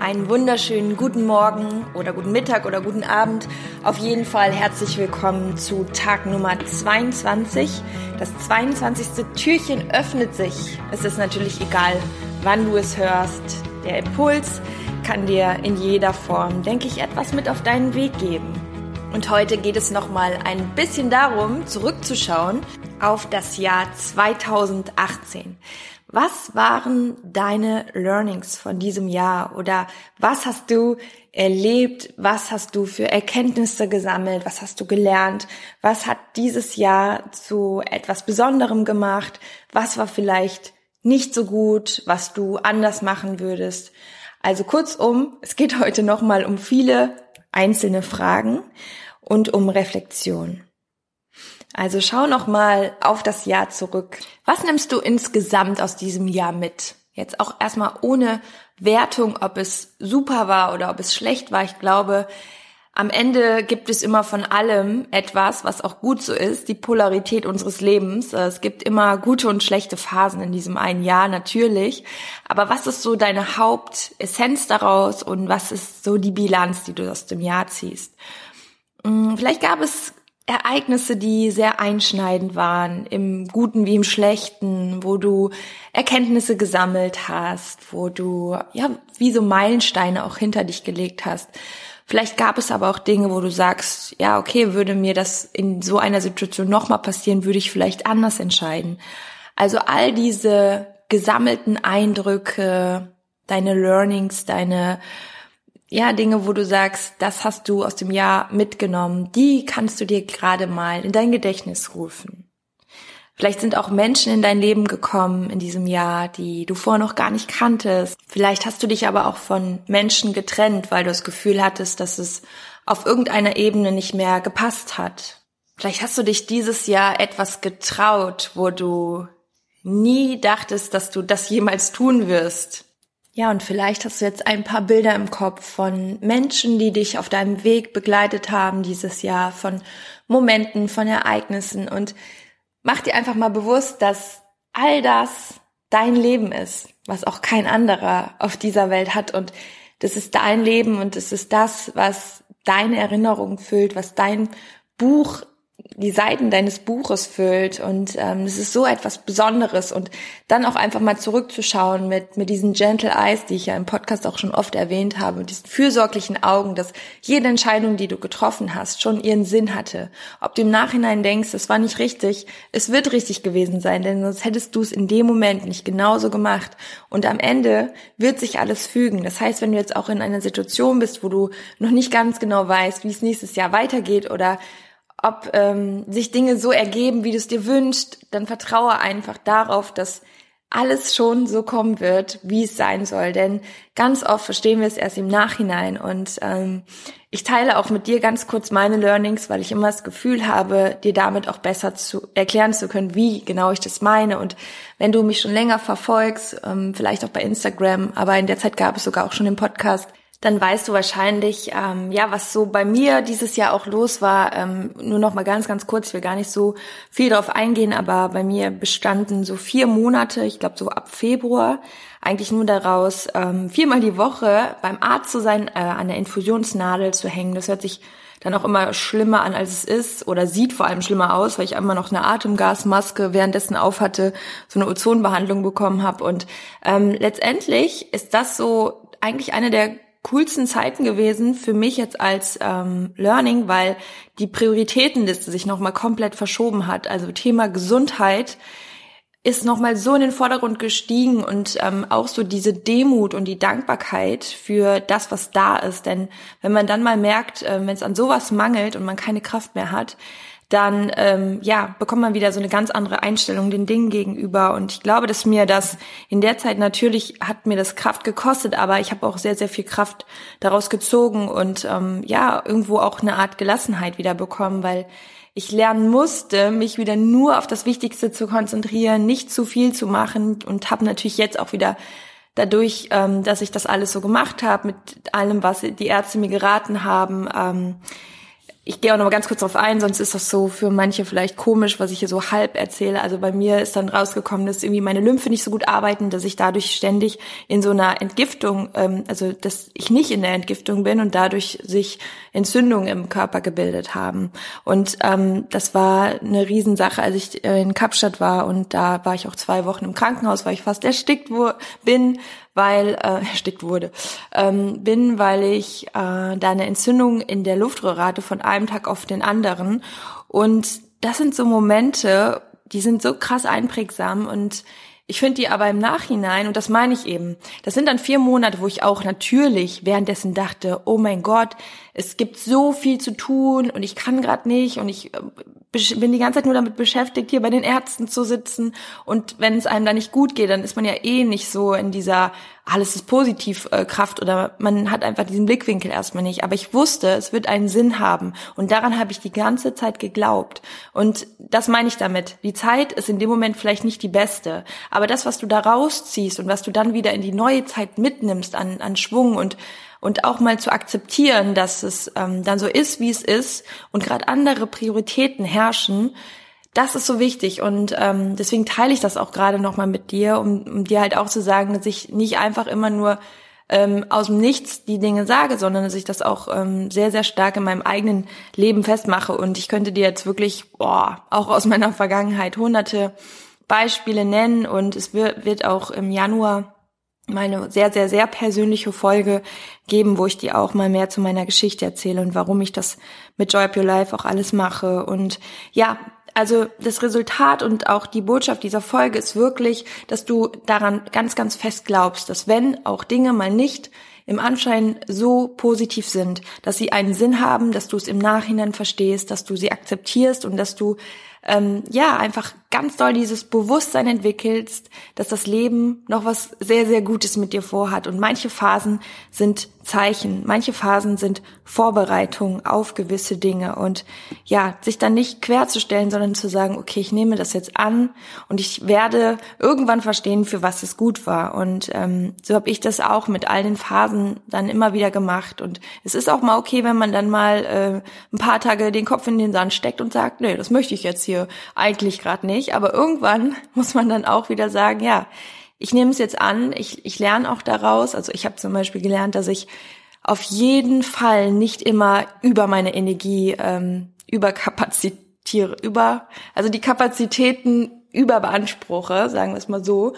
Einen wunderschönen guten Morgen oder guten Mittag oder guten Abend. Auf jeden Fall herzlich willkommen zu Tag Nummer 22. Das 22. Türchen öffnet sich. Es ist natürlich egal, wann du es hörst. Der Impuls kann dir in jeder Form, denke ich, etwas mit auf deinen Weg geben. Und heute geht es nochmal ein bisschen darum, zurückzuschauen auf das Jahr 2018. Was waren deine Learnings von diesem Jahr oder was hast du erlebt? Was hast du für Erkenntnisse gesammelt? Was hast du gelernt? Was hat dieses Jahr zu etwas Besonderem gemacht? Was war vielleicht nicht so gut, was du anders machen würdest? Also kurzum, es geht heute nochmal um viele einzelne Fragen und um Reflexion. Also schau noch mal auf das Jahr zurück. Was nimmst du insgesamt aus diesem Jahr mit? Jetzt auch erstmal ohne Wertung, ob es super war oder ob es schlecht war. Ich glaube, am Ende gibt es immer von allem etwas, was auch gut so ist, die Polarität unseres Lebens. Es gibt immer gute und schlechte Phasen in diesem einen Jahr, natürlich. Aber was ist so deine Hauptessenz daraus und was ist so die Bilanz, die du aus dem Jahr ziehst? Hm, vielleicht gab es Ereignisse, die sehr einschneidend waren, im Guten wie im Schlechten, wo du Erkenntnisse gesammelt hast, wo du, ja, wie so Meilensteine auch hinter dich gelegt hast. Vielleicht gab es aber auch Dinge, wo du sagst, ja, okay, würde mir das in so einer Situation nochmal passieren, würde ich vielleicht anders entscheiden. Also all diese gesammelten Eindrücke, deine Learnings, deine ja, Dinge, wo du sagst, das hast du aus dem Jahr mitgenommen, die kannst du dir gerade mal in dein Gedächtnis rufen. Vielleicht sind auch Menschen in dein Leben gekommen in diesem Jahr, die du vorher noch gar nicht kanntest. Vielleicht hast du dich aber auch von Menschen getrennt, weil du das Gefühl hattest, dass es auf irgendeiner Ebene nicht mehr gepasst hat. Vielleicht hast du dich dieses Jahr etwas getraut, wo du nie dachtest, dass du das jemals tun wirst. Ja, und vielleicht hast du jetzt ein paar Bilder im Kopf von Menschen, die dich auf deinem Weg begleitet haben dieses Jahr, von Momenten, von Ereignissen. Und mach dir einfach mal bewusst, dass all das dein Leben ist, was auch kein anderer auf dieser Welt hat. Und das ist dein Leben und es ist das, was deine Erinnerung füllt, was dein Buch die Seiten deines Buches füllt und ähm, es ist so etwas Besonderes und dann auch einfach mal zurückzuschauen mit mit diesen Gentle Eyes, die ich ja im Podcast auch schon oft erwähnt habe, und diesen fürsorglichen Augen, dass jede Entscheidung, die du getroffen hast, schon ihren Sinn hatte. Ob du im Nachhinein denkst, es war nicht richtig, es wird richtig gewesen sein, denn sonst hättest du es in dem Moment nicht genauso gemacht und am Ende wird sich alles fügen. Das heißt, wenn du jetzt auch in einer Situation bist, wo du noch nicht ganz genau weißt, wie es nächstes Jahr weitergeht oder ob ähm, sich Dinge so ergeben, wie du es dir wünschst, dann vertraue einfach darauf, dass alles schon so kommen wird, wie es sein soll. Denn ganz oft verstehen wir es erst im Nachhinein. Und ähm, ich teile auch mit dir ganz kurz meine Learnings, weil ich immer das Gefühl habe, dir damit auch besser zu erklären zu können, wie genau ich das meine. Und wenn du mich schon länger verfolgst, ähm, vielleicht auch bei Instagram, aber in der Zeit gab es sogar auch schon den Podcast, dann weißt du wahrscheinlich, ähm, ja, was so bei mir dieses Jahr auch los war. Ähm, nur noch mal ganz, ganz kurz, ich will gar nicht so viel darauf eingehen, aber bei mir bestanden so vier Monate, ich glaube so ab Februar, eigentlich nur daraus, ähm, viermal die Woche beim Arzt zu sein, äh, an der Infusionsnadel zu hängen. Das hört sich dann auch immer schlimmer an, als es ist oder sieht vor allem schlimmer aus, weil ich immer noch eine Atemgasmaske währenddessen aufhatte, so eine Ozonbehandlung bekommen habe. Und ähm, letztendlich ist das so eigentlich eine der coolsten Zeiten gewesen für mich jetzt als ähm, Learning, weil die Prioritätenliste sich nochmal komplett verschoben hat. Also Thema Gesundheit ist nochmal so in den Vordergrund gestiegen und ähm, auch so diese Demut und die Dankbarkeit für das, was da ist. Denn wenn man dann mal merkt, äh, wenn es an sowas mangelt und man keine Kraft mehr hat, dann ähm, ja bekommt man wieder so eine ganz andere Einstellung den Dingen gegenüber. Und ich glaube, dass mir das in der Zeit natürlich hat mir das Kraft gekostet, aber ich habe auch sehr sehr viel Kraft daraus gezogen und ähm, ja irgendwo auch eine Art Gelassenheit wieder bekommen, weil ich lernen musste, mich wieder nur auf das Wichtigste zu konzentrieren, nicht zu viel zu machen und habe natürlich jetzt auch wieder dadurch, ähm, dass ich das alles so gemacht habe mit allem, was die Ärzte mir geraten haben. Ich gehe auch noch mal ganz kurz drauf ein, sonst ist das so für manche vielleicht komisch, was ich hier so halb erzähle. Also bei mir ist dann rausgekommen, dass irgendwie meine Lymphe nicht so gut arbeiten, dass ich dadurch ständig in so einer Entgiftung, ähm, also dass ich nicht in der Entgiftung bin und dadurch sich Entzündungen im Körper gebildet haben. Und ähm, das war eine Riesensache, als ich äh, in Kapstadt war und da war ich auch zwei Wochen im Krankenhaus, weil ich fast erstickt wo, bin, weil äh, erstickt wurde, ähm, bin, weil ich äh, da eine Entzündung in der Luftröhre hatte von einem Tag auf den anderen. Und das sind so Momente, die sind so krass einprägsam und ich finde die aber im Nachhinein, und das meine ich eben, das sind dann vier Monate, wo ich auch natürlich währenddessen dachte, oh mein Gott, es gibt so viel zu tun und ich kann gerade nicht und ich äh, bin die ganze Zeit nur damit beschäftigt, hier bei den Ärzten zu sitzen. Und wenn es einem da nicht gut geht, dann ist man ja eh nicht so in dieser alles ist positiv äh, Kraft oder man hat einfach diesen Blickwinkel erstmal nicht. Aber ich wusste, es wird einen Sinn haben. Und daran habe ich die ganze Zeit geglaubt. Und das meine ich damit. Die Zeit ist in dem Moment vielleicht nicht die beste. Aber das, was du da rausziehst und was du dann wieder in die neue Zeit mitnimmst an, an Schwung und und auch mal zu akzeptieren, dass es ähm, dann so ist, wie es ist und gerade andere Prioritäten herrschen, das ist so wichtig und ähm, deswegen teile ich das auch gerade nochmal mit dir, um, um dir halt auch zu sagen, dass ich nicht einfach immer nur ähm, aus dem Nichts die Dinge sage, sondern dass ich das auch ähm, sehr, sehr stark in meinem eigenen Leben festmache. Und ich könnte dir jetzt wirklich, boah, auch aus meiner Vergangenheit hunderte Beispiele nennen und es wird, wird auch im Januar meine sehr, sehr, sehr persönliche Folge geben, wo ich dir auch mal mehr zu meiner Geschichte erzähle und warum ich das mit Joy Up Your Life auch alles mache. Und ja, also das Resultat und auch die Botschaft dieser Folge ist wirklich, dass du daran ganz, ganz fest glaubst, dass wenn auch Dinge mal nicht im Anschein so positiv sind, dass sie einen Sinn haben, dass du es im Nachhinein verstehst, dass du sie akzeptierst und dass du ähm, ja einfach ganz doll dieses Bewusstsein entwickelst, dass das Leben noch was sehr, sehr Gutes mit dir vorhat. Und manche Phasen sind Zeichen, manche Phasen sind Vorbereitung auf gewisse Dinge. Und ja, sich dann nicht querzustellen, sondern zu sagen, okay, ich nehme das jetzt an und ich werde irgendwann verstehen, für was es gut war. Und ähm, so habe ich das auch mit all den Phasen dann immer wieder gemacht. Und es ist auch mal okay, wenn man dann mal äh, ein paar Tage den Kopf in den Sand steckt und sagt, nee, das möchte ich jetzt hier eigentlich gerade nicht nicht, aber irgendwann muss man dann auch wieder sagen, ja, ich nehme es jetzt an, ich, ich lerne auch daraus. Also ich habe zum Beispiel gelernt, dass ich auf jeden Fall nicht immer über meine Energie ähm, überkapazitiere, über, also die Kapazitäten überbeanspruche, sagen wir es mal so.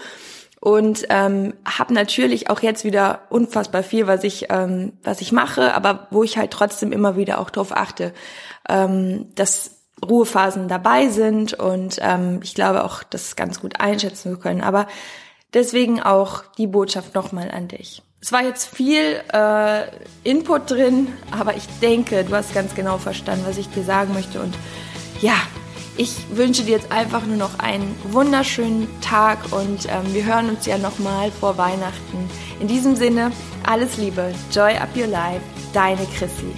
Und ähm, habe natürlich auch jetzt wieder unfassbar viel, was ich, ähm, was ich mache, aber wo ich halt trotzdem immer wieder auch drauf achte, ähm, dass Ruhephasen dabei sind und ähm, ich glaube auch, das ganz gut einschätzen zu können. Aber deswegen auch die Botschaft nochmal an dich. Es war jetzt viel äh, Input drin, aber ich denke, du hast ganz genau verstanden, was ich dir sagen möchte. Und ja, ich wünsche dir jetzt einfach nur noch einen wunderschönen Tag und ähm, wir hören uns ja nochmal vor Weihnachten. In diesem Sinne, alles Liebe, Joy Up Your Life, deine Chrissy.